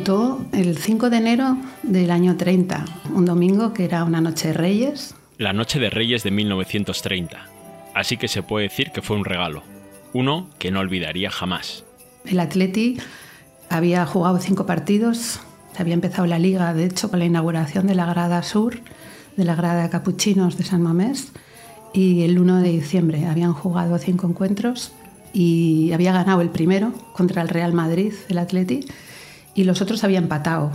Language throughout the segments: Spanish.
debutó el 5 de enero del año 30, un domingo que era una noche de Reyes. La noche de Reyes de 1930. Así que se puede decir que fue un regalo. Uno que no olvidaría jamás. El Atleti había jugado cinco partidos, se había empezado la liga, de hecho, con la inauguración de la grada sur, de la grada de Capuchinos de San Mamés, y el 1 de diciembre habían jugado cinco encuentros y había ganado el primero contra el Real Madrid, el Atleti, y los otros habían empatado.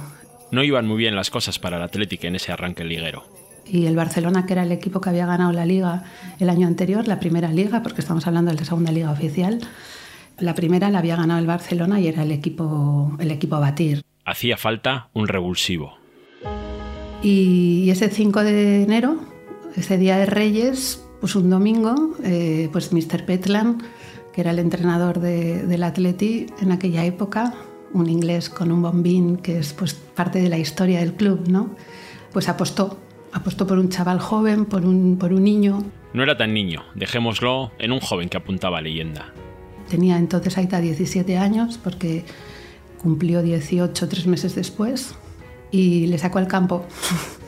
No iban muy bien las cosas para el Atlético en ese arranque liguero. Y el Barcelona, que era el equipo que había ganado la liga el año anterior, la primera liga, porque estamos hablando de la segunda liga oficial, la primera la había ganado el Barcelona y era el equipo, el equipo a batir. Hacía falta un revulsivo. Y ese 5 de enero, ese día de Reyes, pues un domingo, eh, pues Mr. Petland, que era el entrenador del Atleti en aquella época, un inglés con un bombín que es pues parte de la historia del club, ¿no? Pues apostó, apostó por un chaval joven, por un, por un niño. No era tan niño, dejémoslo en un joven que apuntaba a leyenda. Tenía entonces Aita 17 años porque cumplió 18 tres meses después y le sacó al campo.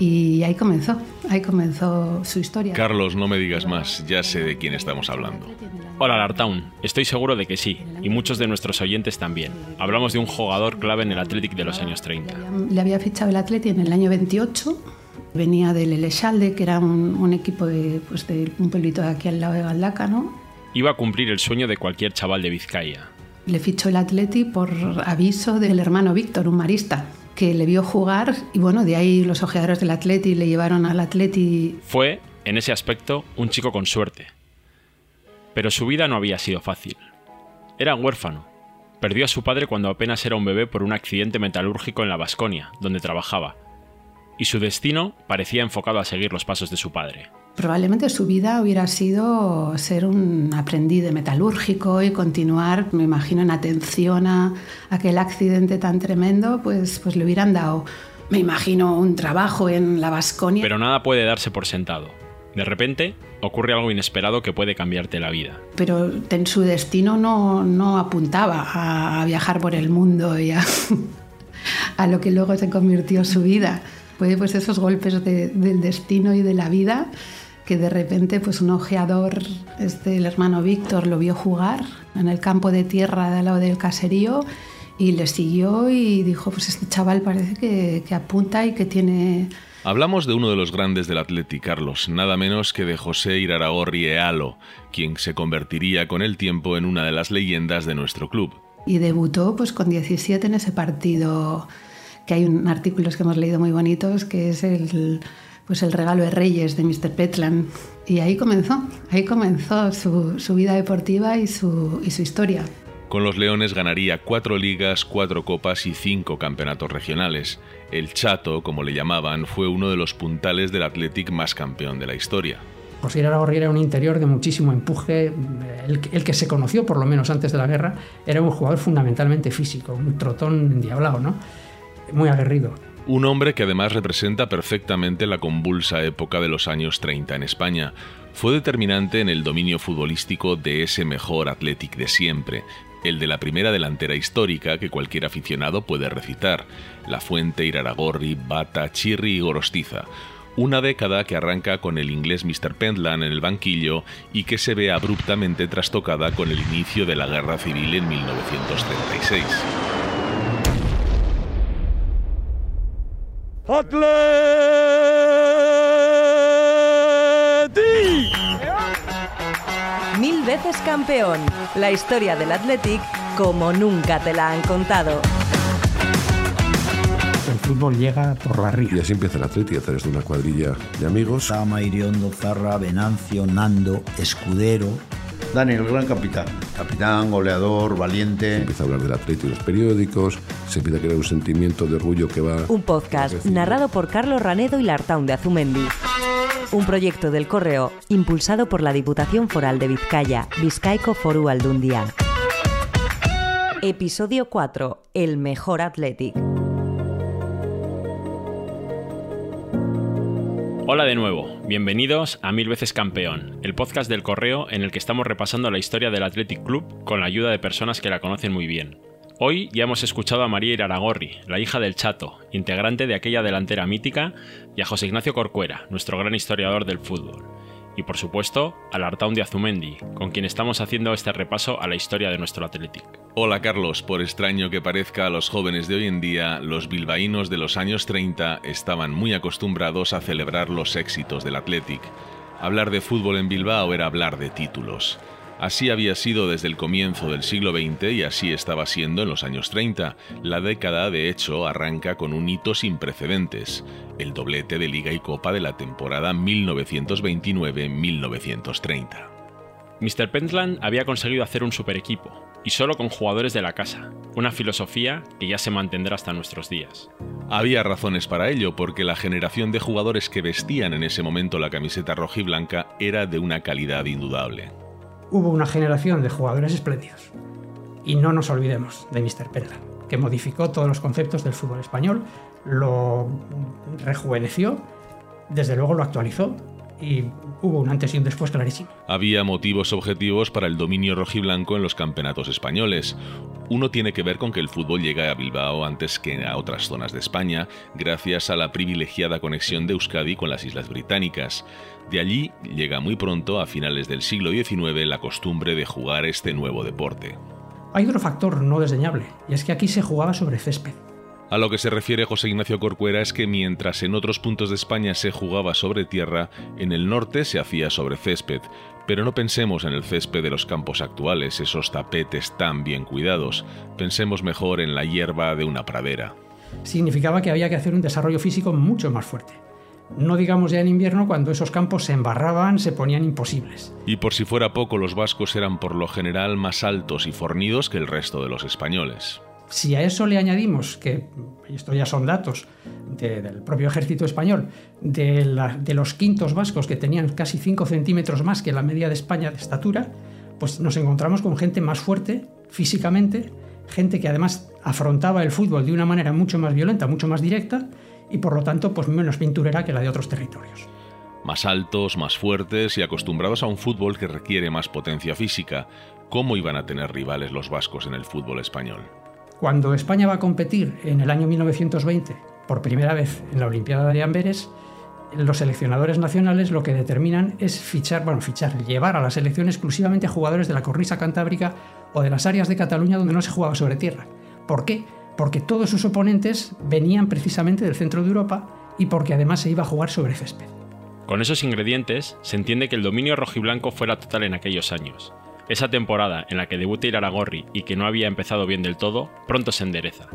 Y ahí comenzó, ahí comenzó su historia. Carlos, no me digas más, ya sé de quién estamos hablando. Hola Lartown, estoy seguro de que sí, y muchos de nuestros oyentes también. Hablamos de un jugador clave en el Athletic de los años 30. Le había fichado el Athletic en el año 28, venía del Elexalde, que era un, equipo de, pues de un pueblito de aquí al lado de Galdaca, ¿no? Iba a cumplir el sueño de cualquier chaval de Vizcaya. Le fichó el Athletic por aviso del hermano Víctor, un marista, que le vio jugar y bueno, de ahí los ojeadores del Atleti le llevaron al Atleti. Fue, en ese aspecto, un chico con suerte. Pero su vida no había sido fácil. Era huérfano. Perdió a su padre cuando apenas era un bebé por un accidente metalúrgico en la Vasconia, donde trabajaba. Y su destino parecía enfocado a seguir los pasos de su padre. Probablemente su vida hubiera sido ser un aprendiz de metalúrgico y continuar, me imagino, en atención a aquel accidente tan tremendo, pues, pues le hubieran dado, me imagino, un trabajo en la Vasconia. Pero nada puede darse por sentado. De repente ocurre algo inesperado que puede cambiarte la vida. Pero en su destino no, no apuntaba a, viajar por el mundo y a, a, lo que luego se convirtió su vida. Fue pues esos golpes del destino y de la vida que de repente pues un ojeador, este, el hermano Víctor, lo vio jugar en el campo de tierra de al lado del caserío y le siguió y dijo, pues este chaval parece que, que apunta y que tiene... Hablamos de uno de los grandes del Atleti, Carlos, nada menos que de José Iraragorri Ealo, quien se convertiría con el tiempo en una de las leyendas de nuestro club. Y debutó pues con 17 en ese partido, que hay un artículos que hemos leído muy bonitos, que es el pues el regalo de Reyes de Mr. Petland. Y ahí comenzó, ahí comenzó su, vida deportiva y su, y su historia. Con los Leones ganaría cuatro ligas, cuatro copas y cinco campeonatos regionales. El Chato, como le llamaban, fue uno de los puntales del Athletic más campeón de la historia. José Iraragorri era un interior de muchísimo empuje. El, el, que se conoció, por lo menos antes de la guerra, era un jugador fundamentalmente físico, un trotón endiablado, ¿no? Muy aguerrido. Un hombre que además representa perfectamente la convulsa época de los años 30 en España. Fue determinante en el dominio futbolístico de ese mejor Athletic de siempre, el de la primera delantera histórica que cualquier aficionado puede recitar, La Fuente, Iraragorri, Bata, Chirri y Gorostiza. Una década que arranca con el inglés Mr. Pentland en el banquillo y que se ve abruptamente trastocada con el inicio de la Guerra Civil en 1936. ¡Atleti! Mil veces campeón. La historia del Athletic como nunca te la han contado. El fútbol llega por la ría. Y así empieza el Atleti a través de una cuadrilla de amigos. Sama, Iriondo, Zarra, Venancio, Nando, Escudero, Daniel, el gran capitán. Capitán, goleador, valiente. Se empieza a hablar del atleta y los periódicos, se empieza a crear un sentimiento de orgullo que va... Un podcast narrado por Carlos Ranedo y Lartaun de Azumendi. Un proyecto del Correo impulsado por la Diputación Foral de Vizcaya, Vizcaico Foru Aldundia. Episodio 4. El mejor Athletic. Hola de nuevo, bienvenidos a Mil veces Campeón, el podcast del correo en el que estamos repasando la historia del Athletic Club con la ayuda de personas que la conocen muy bien. Hoy ya hemos escuchado a María Iraragorri, la hija del Chato, integrante de aquella delantera mítica, y a José Ignacio Corcuera, nuestro gran historiador del fútbol. Y por supuesto, al Artaun de Azumendi, con quien estamos haciendo este repaso a la historia de nuestro Athletic. Hola Carlos, por extraño que parezca a los jóvenes de hoy en día, los bilbaínos de los años 30 estaban muy acostumbrados a celebrar los éxitos del Athletic. Hablar de fútbol en Bilbao era hablar de títulos. Así había sido desde el comienzo del siglo XX y así estaba siendo en los años 30. La década, de hecho, arranca con un hito sin precedentes, el doblete de Liga y Copa de la temporada 1929-1930. Mr. Pentland había conseguido hacer un super equipo, y solo con jugadores de la casa, una filosofía que ya se mantendrá hasta nuestros días. Había razones para ello, porque la generación de jugadores que vestían en ese momento la camiseta rojiblanca era de una calidad indudable hubo una generación de jugadores espléndidos. Y no nos olvidemos de Mr. Perla, que modificó todos los conceptos del fútbol español, lo rejuveneció, desde luego lo actualizó y hubo un antes y un después clarísimo. Había motivos objetivos para el dominio rojiblanco en los campeonatos españoles. Uno tiene que ver con que el fútbol llega a Bilbao antes que a otras zonas de España, gracias a la privilegiada conexión de Euskadi con las Islas Británicas. De allí llega muy pronto, a finales del siglo XIX, la costumbre de jugar este nuevo deporte. Hay otro factor no desdeñable, y es que aquí se jugaba sobre césped. A lo que se refiere José Ignacio Corcuera es que mientras en otros puntos de España se jugaba sobre tierra, en el norte se hacía sobre césped, pero no pensemos en el césped de los campos actuales, esos tapetes tan bien cuidados, pensemos mejor en la hierba de una pradera. Significaba que había que hacer un desarrollo físico mucho más fuerte. No digamos ya en invierno cuando esos campos se embarraban, se ponían imposibles. Y por si fuera poco, los vascos eran por lo general más altos y fornidos que el resto de los españoles. Si a eso le añadimos que, y esto ya son datos del propio ejército español, de, los quintos vascos que tenían casi 5 centímetros más que la media de España de estatura, pues nos encontramos con gente más fuerte físicamente, gente que además afrontaba el fútbol de una manera mucho más violenta, mucho más directa, y por lo tanto pues menos pinturera que la de otros territorios. Más altos, más fuertes y acostumbrados a un fútbol que requiere más potencia física, ¿cómo iban a tener rivales los vascos en el fútbol español? Cuando España va a competir en el año 1920 por primera vez en la Olimpiada de Amberes, los seleccionadores nacionales lo que determinan es fichar, bueno, fichar, llevar a la selección exclusivamente a jugadores de la cornisa cantábrica o de las áreas de Cataluña donde no se jugaba sobre tierra. ¿Por qué? porque todos sus oponentes venían precisamente del centro de Europa y porque además se iba a jugar sobre césped. Con esos ingredientes, se entiende que el dominio rojiblanco fuera total en aquellos años. Esa temporada en la que debuta Iraragorri y que no había empezado bien del todo, pronto se endereza.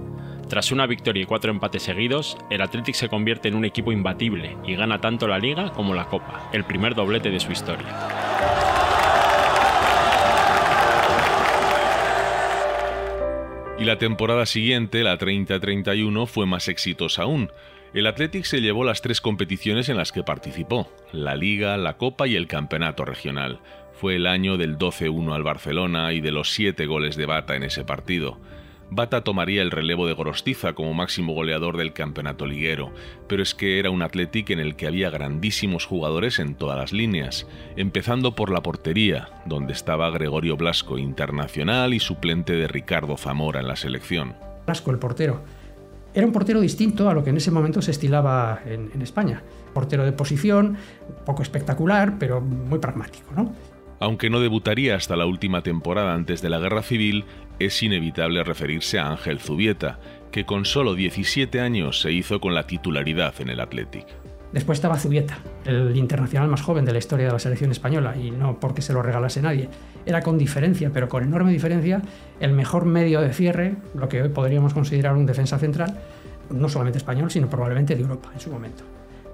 Tras una victoria y cuatro empates seguidos, el Athletic se convierte en un equipo imbatible y gana tanto la Liga como la Copa, el primer doblete de su historia. Y la temporada siguiente, la 30-31, fue más exitosa aún. El Athletic se llevó las tres competiciones en las que participó, la Liga, la Copa y el Campeonato Regional. Fue el año del 12-1 al Barcelona y de los 7 goles de Bata en ese partido. Bata tomaría el relevo de Gorostiza como máximo goleador del campeonato liguero, pero es que era un Athletic en el que había grandísimos jugadores en todas las líneas, empezando por la portería, donde estaba Gregorio Blasco, internacional y suplente de Ricardo Zamora en la selección. Blasco, el portero. Era un portero distinto a lo que en ese momento se estilaba en, en España. Portero de posición, poco espectacular, pero muy pragmático, ¿no? Aunque no debutaría hasta la última temporada antes de la Guerra Civil, es inevitable referirse a Ángel Zubieta, que con solo 17 años se hizo con la titularidad en el Athletic. Después estaba Zubieta, el internacional más joven de la historia de la selección española, y no porque se lo regalase nadie. Era con diferencia, pero con enorme diferencia, el mejor medio de cierre, lo que hoy podríamos considerar un defensa central, no solamente español, sino probablemente de Europa en su momento.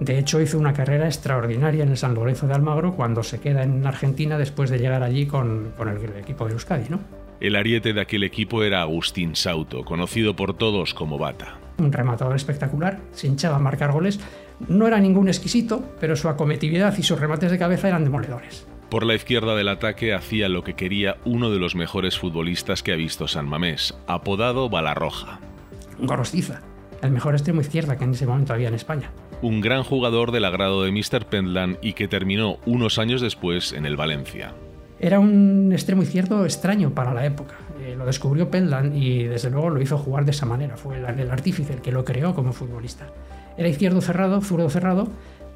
De hecho, hizo una carrera extraordinaria en el San Lorenzo de Almagro cuando se queda en Argentina después de llegar allí con, con el, equipo de Euskadi, ¿no? El ariete de aquel equipo era Agustín Sauto, conocido por todos como Bata. Un rematador espectacular, se hinchaba a marcar goles. No era ningún exquisito, pero su acometividad y sus remates de cabeza eran demoledores. Por la izquierda del ataque hacía lo que quería uno de los mejores futbolistas que ha visto San Mamés, apodado Balarroja. Gorostiza, el mejor extremo izquierda que en ese momento había en España un gran jugador del agrado de Mr. Pentland y que terminó unos años después en el Valencia. Era un extremo izquierdo extraño para la época. Eh, lo descubrió Penland y desde luego lo hizo jugar de esa manera. Fue el, el artífice el que lo creó como futbolista. Era izquierdo cerrado, zurdo cerrado,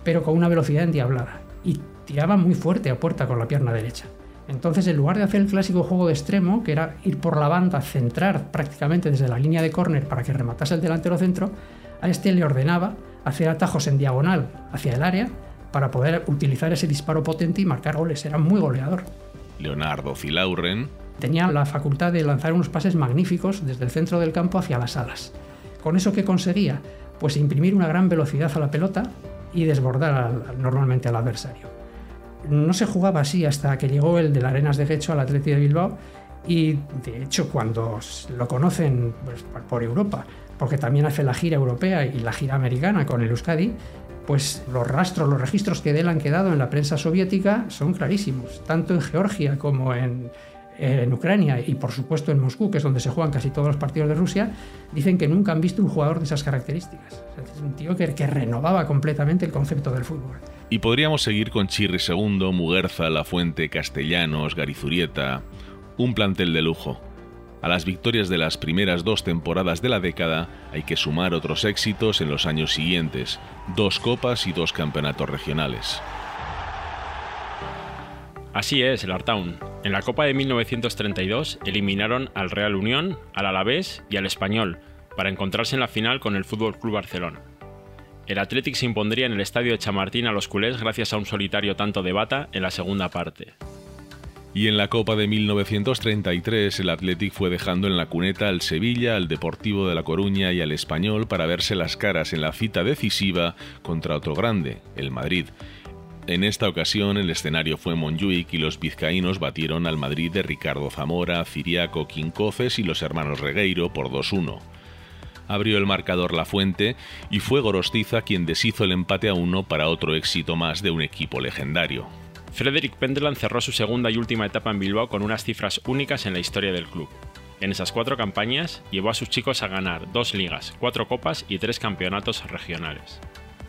pero con una velocidad endiablada. Y tiraba muy fuerte a puerta con la pierna derecha. Entonces, en lugar de hacer el clásico juego de extremo, que era ir por la banda, centrar prácticamente desde la línea de córner para que rematase el delantero centro, a este le ordenaba hacer atajos en diagonal hacia el área para poder utilizar ese disparo potente y marcar goles. Era muy goleador. Leonardo Filauren tenía la facultad de lanzar unos pases magníficos desde el centro del campo hacia las alas. ¿Con eso qué conseguía? Pues imprimir una gran velocidad a la pelota y desbordar normalmente al adversario. No se jugaba así hasta que llegó el de la Arenas de Gecho al Atleti de Bilbao y de hecho cuando lo conocen pues, por Europa, porque también hace la gira europea y la gira americana con el Euskadi, pues los rastros, los registros que de él han quedado en la prensa soviética son clarísimos, tanto en Georgia como en, en Ucrania y por supuesto en Moscú, que es donde se juegan casi todos los partidos de Rusia, dicen que nunca han visto un jugador de esas características. es un tío que, renovaba completamente el concepto del fútbol. Y podríamos seguir con Chirri II, Muguerza, La Fuente, Castellanos, Garizurieta, un plantel de lujo. A las victorias de las primeras dos temporadas de la década hay que sumar otros éxitos en los años siguientes, dos copas y dos campeonatos regionales. Así es, el Artown. En la Copa de 1932 eliminaron al Real Unión, al Alavés y al Español para encontrarse en la final con el Fútbol Club Barcelona. El Athletic se impondría en el estadio de Chamartín a los culés gracias a un solitario tanto de Bata en la segunda parte. Y en la Copa de 1933 el Athletic fue dejando en la cuneta al Sevilla, al Deportivo de La Coruña y al Español para verse las caras en la cita decisiva contra otro grande, el Madrid, en esta ocasión el escenario fue Montjuic y los vizcaínos batieron al Madrid de Ricardo Zamora, Ciriaco, Quincoces y los hermanos Regueiro por 2-1. Abrió el marcador La Fuente y fue Gorostiza quien deshizo el empate a uno para otro éxito más de un equipo legendario. Frederick Penderland cerró su segunda y última etapa en Bilbao con unas cifras únicas en la historia del club. En esas cuatro campañas llevó a sus chicos a ganar dos ligas, cuatro copas y tres campeonatos regionales.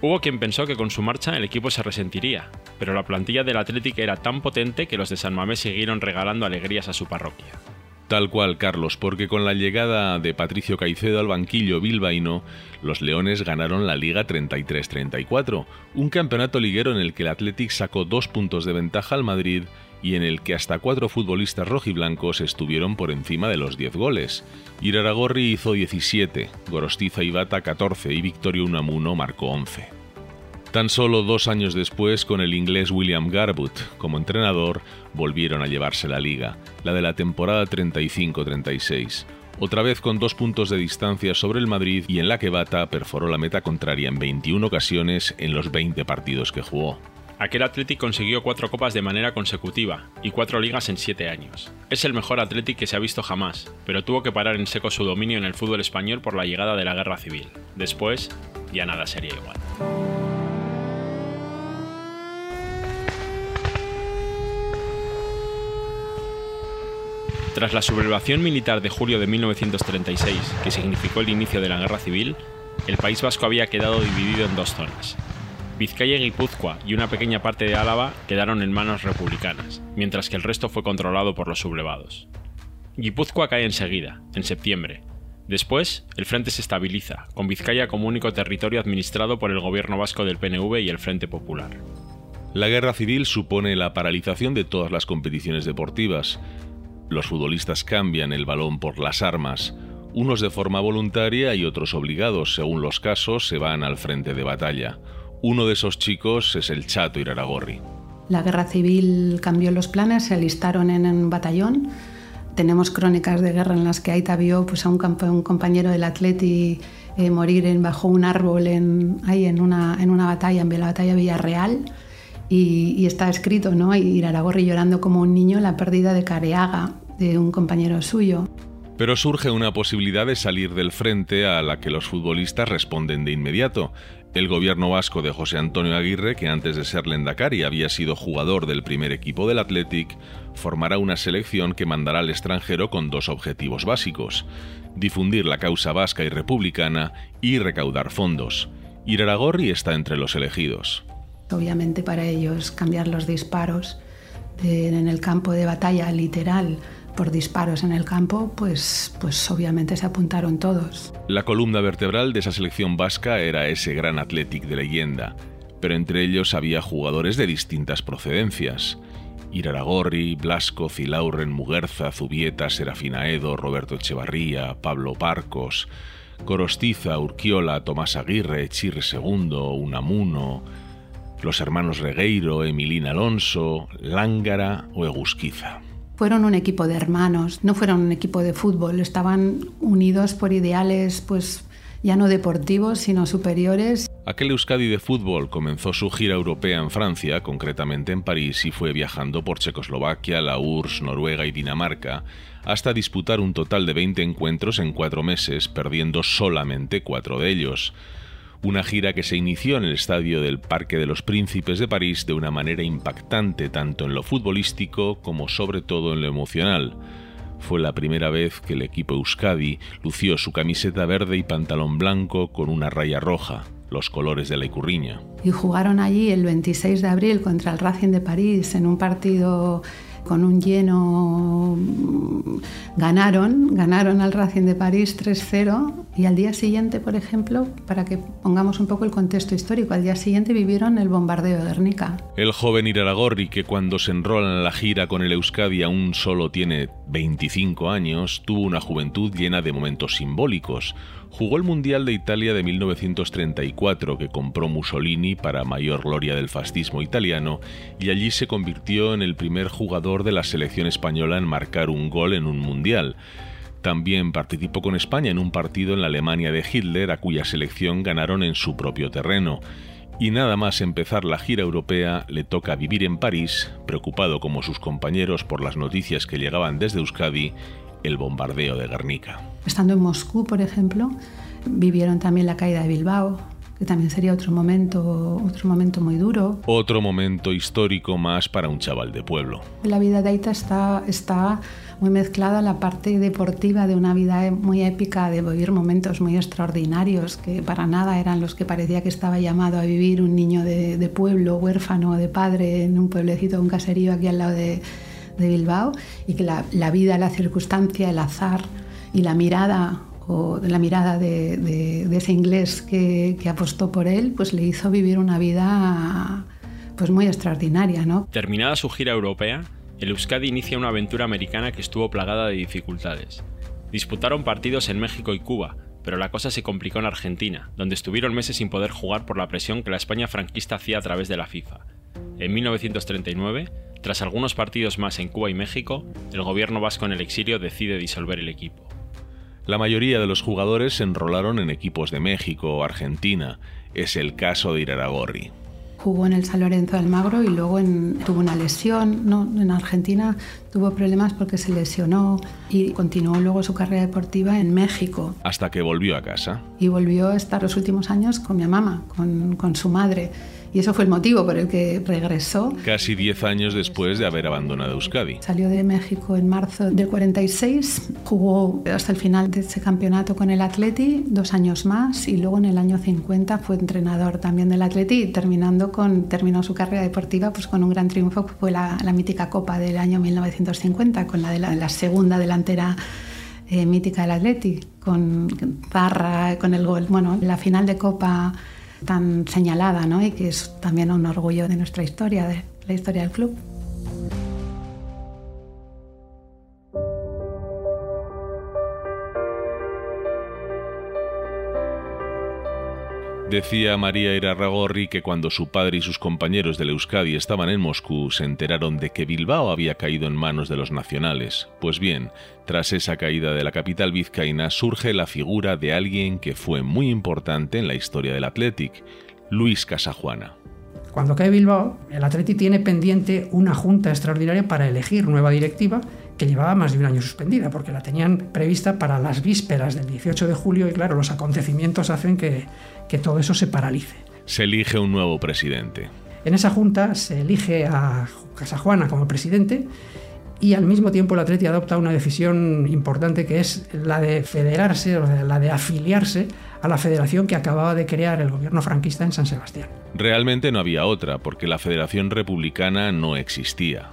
Hubo quien pensó que con su marcha el equipo se resentiría, pero la plantilla del Athletic era tan potente que los de San Mamés siguieron regalando alegrías a su parroquia. Tal cual, Carlos, porque con la llegada de Patricio Caicedo al banquillo bilbaíno, los Leones ganaron la Liga 33-34, un campeonato liguero en el que el Athletic sacó dos puntos de ventaja al Madrid y en el que hasta cuatro futbolistas rojiblancos estuvieron por encima de los 10 goles. Iraragorri hizo 17, Gorostiza y Bata 14 y Victorio Unamuno marcó 11. Tan solo dos años después, con el inglés William Garbutt como entrenador, volvieron a llevarse la liga, la de la temporada 35-36, otra vez con dos puntos de distancia sobre el Madrid y en la que Bata perforó la meta contraria en 21 ocasiones en los 20 partidos que jugó. Aquel Athletic consiguió cuatro copas de manera consecutiva y cuatro ligas en siete años. Es el mejor Athletic que se ha visto jamás, pero tuvo que parar en seco su dominio en el fútbol español por la llegada de la guerra civil. Después, ya nada sería igual. Tras la sublevación militar de julio de 1936, que significó el inicio de la guerra civil, el País Vasco había quedado dividido en dos zonas, Vizcaya y Guipúzcoa y una pequeña parte de Álava quedaron en manos republicanas, mientras que el resto fue controlado por los sublevados. Guipúzcoa cae enseguida, en septiembre. Después, el frente se estabiliza, con Vizcaya como único territorio administrado por el gobierno vasco del PNV y el Frente Popular. La guerra civil supone la paralización de todas las competiciones deportivas. Los futbolistas cambian el balón por las armas, unos de forma voluntaria y otros obligados, según los casos, se van al frente de batalla. Uno de esos chicos es el Chato Iraragorri. La guerra civil cambió los planes, se alistaron en un batallón. Tenemos crónicas de guerra en las que Aita vio pues, a un, compañero del Atleti eh, morir en, bajo un árbol en, ahí en una, en una batalla, en la batalla Villarreal. Y, está escrito, ¿no? Iraragorri llorando como un niño la pérdida de Careaga, de un compañero suyo. Pero surge una posibilidad de salir del frente a la que los futbolistas responden de inmediato. El gobierno vasco de José Antonio Aguirre, que antes de ser Lendakari había sido jugador del primer equipo del Athletic, formará una selección que mandará al extranjero con dos objetivos básicos: difundir la causa vasca y republicana y recaudar fondos. Iraragorri está entre los elegidos. Obviamente para ellos cambiar los disparos en el campo de batalla literal por disparos en el campo, pues, pues obviamente se apuntaron todos. La columna vertebral de esa selección vasca era ese gran Athletic de leyenda, pero entre ellos había jugadores de distintas procedencias. Iraragorri, Blasco, Zilauren, Muguerza, Zubieta, Serafina Edo, Roberto Echevarría, Pablo Parcos, Corostiza, Urquiola, Tomás Aguirre, Chirre II, Unamuno, los hermanos Regueiro, Emilín Alonso, Lángara o Egusquiza. Fueron un equipo de hermanos, no fueron un equipo de fútbol, estaban unidos por ideales pues ya no deportivos, sino superiores. Aquel Euskadi de fútbol comenzó su gira europea en Francia, concretamente en París, y fue viajando por Checoslovaquia, la URSS, Noruega y Dinamarca, hasta disputar un total de 20 encuentros en cuatro meses, perdiendo solamente cuatro de ellos. Una gira que se inició en el estadio del Parque de los Príncipes de París de una manera impactante tanto en lo futbolístico como sobre todo en lo emocional. Fue la primera vez que el equipo Euskadi lució su camiseta verde y pantalón blanco con una raya roja, los colores de la Icurriña. Y jugaron allí el 26 de abril contra el Racing de París en un partido con un lleno ganaron, ganaron al Racing de París 3-0 y al día siguiente, por ejemplo, para que pongamos un poco el contexto histórico, al día siguiente vivieron el bombardeo de Guernica. El joven Iraragorri, que cuando se enrola en la gira con el Euskadi aún solo tiene 25 años, tuvo una juventud llena de momentos simbólicos. Jugó el Mundial de Italia de 1934 que compró Mussolini para mayor gloria del fascismo italiano y allí se convirtió en el primer jugador de la selección española en marcar un gol en un Mundial. También participó con España en un partido en la Alemania de Hitler a cuya selección ganaron en su propio terreno. Y nada más empezar la gira europea le toca vivir en París, preocupado como sus compañeros por las noticias que llegaban desde Euskadi, el bombardeo de Guernica. Estando en Moscú, por ejemplo, vivieron también la caída de Bilbao, que también sería otro momento, otro momento muy duro. Otro momento histórico más para un chaval de pueblo. La vida de Aita está, está muy mezclada la parte deportiva de una vida muy épica, de vivir momentos muy extraordinarios, que para nada eran los que parecía que estaba llamado a vivir un niño de, de pueblo, huérfano de padre, en un pueblecito, un caserío aquí al lado de, de Bilbao, y que la, la vida, la circunstancia, el azar y la mirada o la mirada de, de, de ese inglés que, que, apostó por él, pues le hizo vivir una vida pues muy extraordinaria, ¿no? Terminada su gira europea, el Euskadi inicia una aventura americana que estuvo plagada de dificultades. Disputaron partidos en México y Cuba, pero la cosa se complicó en Argentina, donde estuvieron meses sin poder jugar por la presión que la España franquista hacía a través de la FIFA. En 1939, tras algunos partidos más en Cuba y México, el gobierno vasco en el exilio decide disolver el equipo. La mayoría de los jugadores se enrolaron en equipos de México o Argentina. Es el caso de Iraragorri. Jugó en el San Lorenzo de Almagro y luego en, tuvo una lesión. ¿no? En Argentina tuvo problemas porque se lesionó y continuó luego su carrera deportiva en México. Hasta que volvió a casa. Y volvió a estar los últimos años con mi mamá, con, con su madre. Y eso fue el motivo por el que regresó. Casi 10 años después de haber abandonado Euskadi. Salió de México en marzo del 46, jugó hasta el final de ese campeonato con el Atleti, dos años más, y luego en el año 50 fue entrenador también del Atleti, terminando con, terminó su carrera deportiva pues, con un gran triunfo, que fue la, la mítica Copa del año 1950, con la de la, la segunda delantera eh, mítica del Atleti, con Zarra, con el gol. Bueno, la final de Copa tan señalada ¿no? y que es también un orgullo de nuestra historia, de la historia del club. Decía María Irarragorri que cuando su padre y sus compañeros del Euskadi estaban en Moscú se enteraron de que Bilbao había caído en manos de los nacionales. Pues bien, tras esa caída de la capital vizcaína surge la figura de alguien que fue muy importante en la historia del Athletic, Luis Casajuana. Cuando cae Bilbao, el Atleti tiene pendiente una junta extraordinaria para elegir nueva directiva que llevaba más de un año suspendida, porque la tenían prevista para las vísperas del 18 de julio y claro, los acontecimientos hacen que, que todo eso se paralice. Se elige un nuevo presidente. En esa junta se elige a Casajuana como presidente y al mismo tiempo el Atleti adopta una decisión importante que es la de federarse, la de afiliarse a la federación que acababa de crear el gobierno franquista en San Sebastián. Realmente no había otra, porque la Federación Republicana no existía.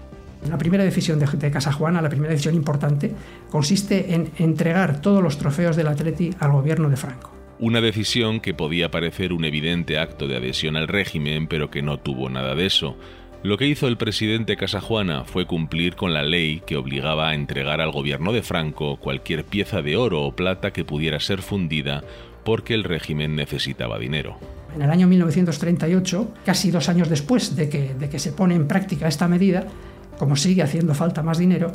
La primera decisión de, de Casajuana, la primera decisión importante, consiste en entregar todos los trofeos del Atleti al gobierno de Franco. Una decisión que podía parecer un evidente acto de adhesión al régimen, pero que no tuvo nada de eso. Lo que hizo el presidente Casajuana fue cumplir con la ley que obligaba a entregar al gobierno de Franco cualquier pieza de oro o plata que pudiera ser fundida porque el régimen necesitaba dinero. En el año 1938, casi dos años después de que, de que se pone en práctica esta medida, como sigue haciendo falta más dinero,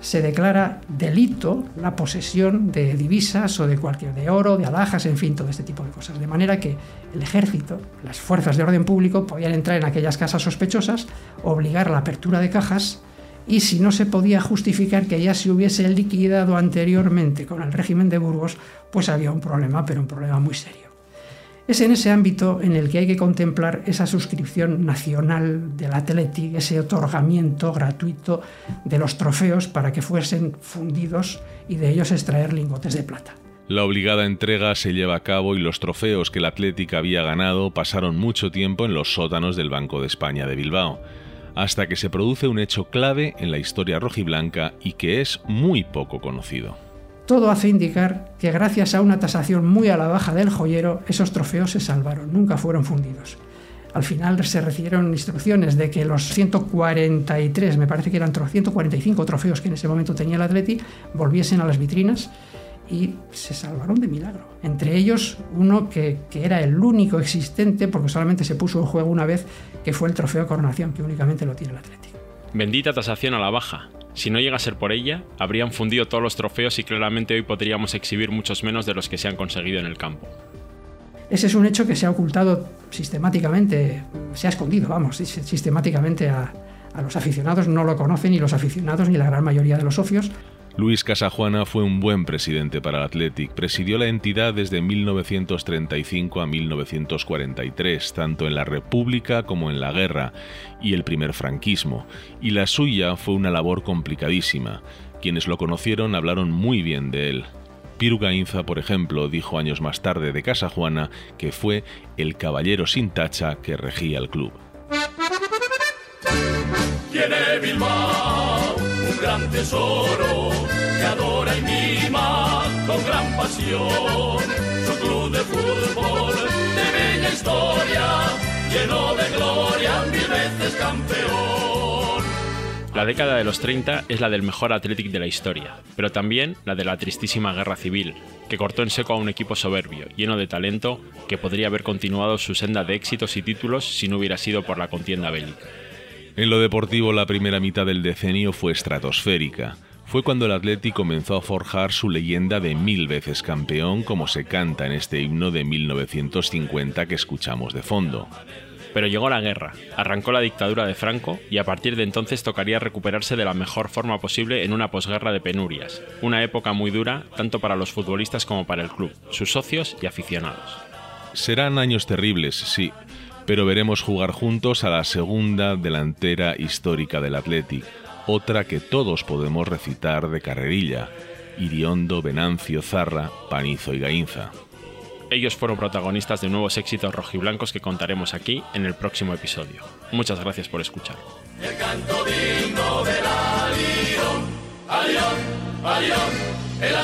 se declara delito la posesión de divisas o de cualquier de oro, de alhajas, en fin, todo este tipo de cosas. De manera que el ejército, las fuerzas de orden público podían entrar en aquellas casas sospechosas, obligar a la apertura de cajas y si no se podía justificar que ya se hubiese liquidado anteriormente con el régimen de Burgos, pues había un problema, pero un problema muy serio. Es en ese ámbito en el que hay que contemplar esa suscripción nacional del Athletic, ese otorgamiento gratuito de los trofeos para que fuesen fundidos y de ellos extraer lingotes de plata. La obligada entrega se lleva a cabo y los trofeos que el Athletic había ganado pasaron mucho tiempo en los sótanos del Banco de España de Bilbao, hasta que se produce un hecho clave en la historia rojiblanca y que es muy poco conocido. Todo hace indicar que gracias a una tasación muy a la baja del joyero, esos trofeos se salvaron, nunca fueron fundidos. Al final se recibieron instrucciones de que los 143, me parece que eran 145 trofeos que en ese momento tenía el Atleti, volviesen a las vitrinas y se salvaron de milagro. Entre ellos uno que, que, era el único existente, porque solamente se puso en juego una vez, que fue el trofeo Coronación, que únicamente lo tiene el Atleti. Bendita tasación a la baja. Si no llega a ser por ella, habrían fundido todos los trofeos y claramente hoy podríamos exhibir muchos menos de los que se han conseguido en el campo. Ese es un hecho que se ha ocultado sistemáticamente, se ha escondido, vamos, sistemáticamente a, a los aficionados, no lo conocen ni los aficionados ni la gran mayoría de los socios. Luis Casajuana fue un buen presidente para el Athletic. Presidió la entidad desde 1935 a 1943, tanto en la República como en la guerra y el primer franquismo, y la suya fue una labor complicadísima. Quienes lo conocieron hablaron muy bien de él. Piru Gainza, por ejemplo, dijo años más tarde de Casajuana que fue el caballero sin tacha que regía el club. Tiene Bilbao gran tesoro que adora y mima con gran pasión. Su club de fútbol de bella historia, lleno de gloria, mil veces campeón. La década de los 30 es la del mejor Athletic de la historia, pero también la de la tristísima guerra civil, que cortó en seco a un equipo soberbio, lleno de talento, que podría haber continuado su senda de éxitos y títulos si no hubiera sido por la contienda bélica. En lo deportivo, la primera mitad del decenio fue estratosférica. Fue cuando el Atleti comenzó a forjar su leyenda de mil veces campeón, como se canta en este himno de 1950 que escuchamos de fondo. Pero llegó la guerra, arrancó la dictadura de Franco y a partir de entonces tocaría recuperarse de la mejor forma posible en una posguerra de penurias, una época muy dura tanto para los futbolistas como para el club, sus socios y aficionados. Serán años terribles, sí, pero veremos jugar juntos a la segunda delantera histórica del Athletic, otra que todos podemos recitar de carrerilla, Iriondo, Venancio, Zarra, Panizo y Gainza. Ellos fueron protagonistas de nuevos éxitos rojiblancos que contaremos aquí en el próximo episodio. Muchas gracias por escuchar. El canto digno del Alión, Alión, Alión, el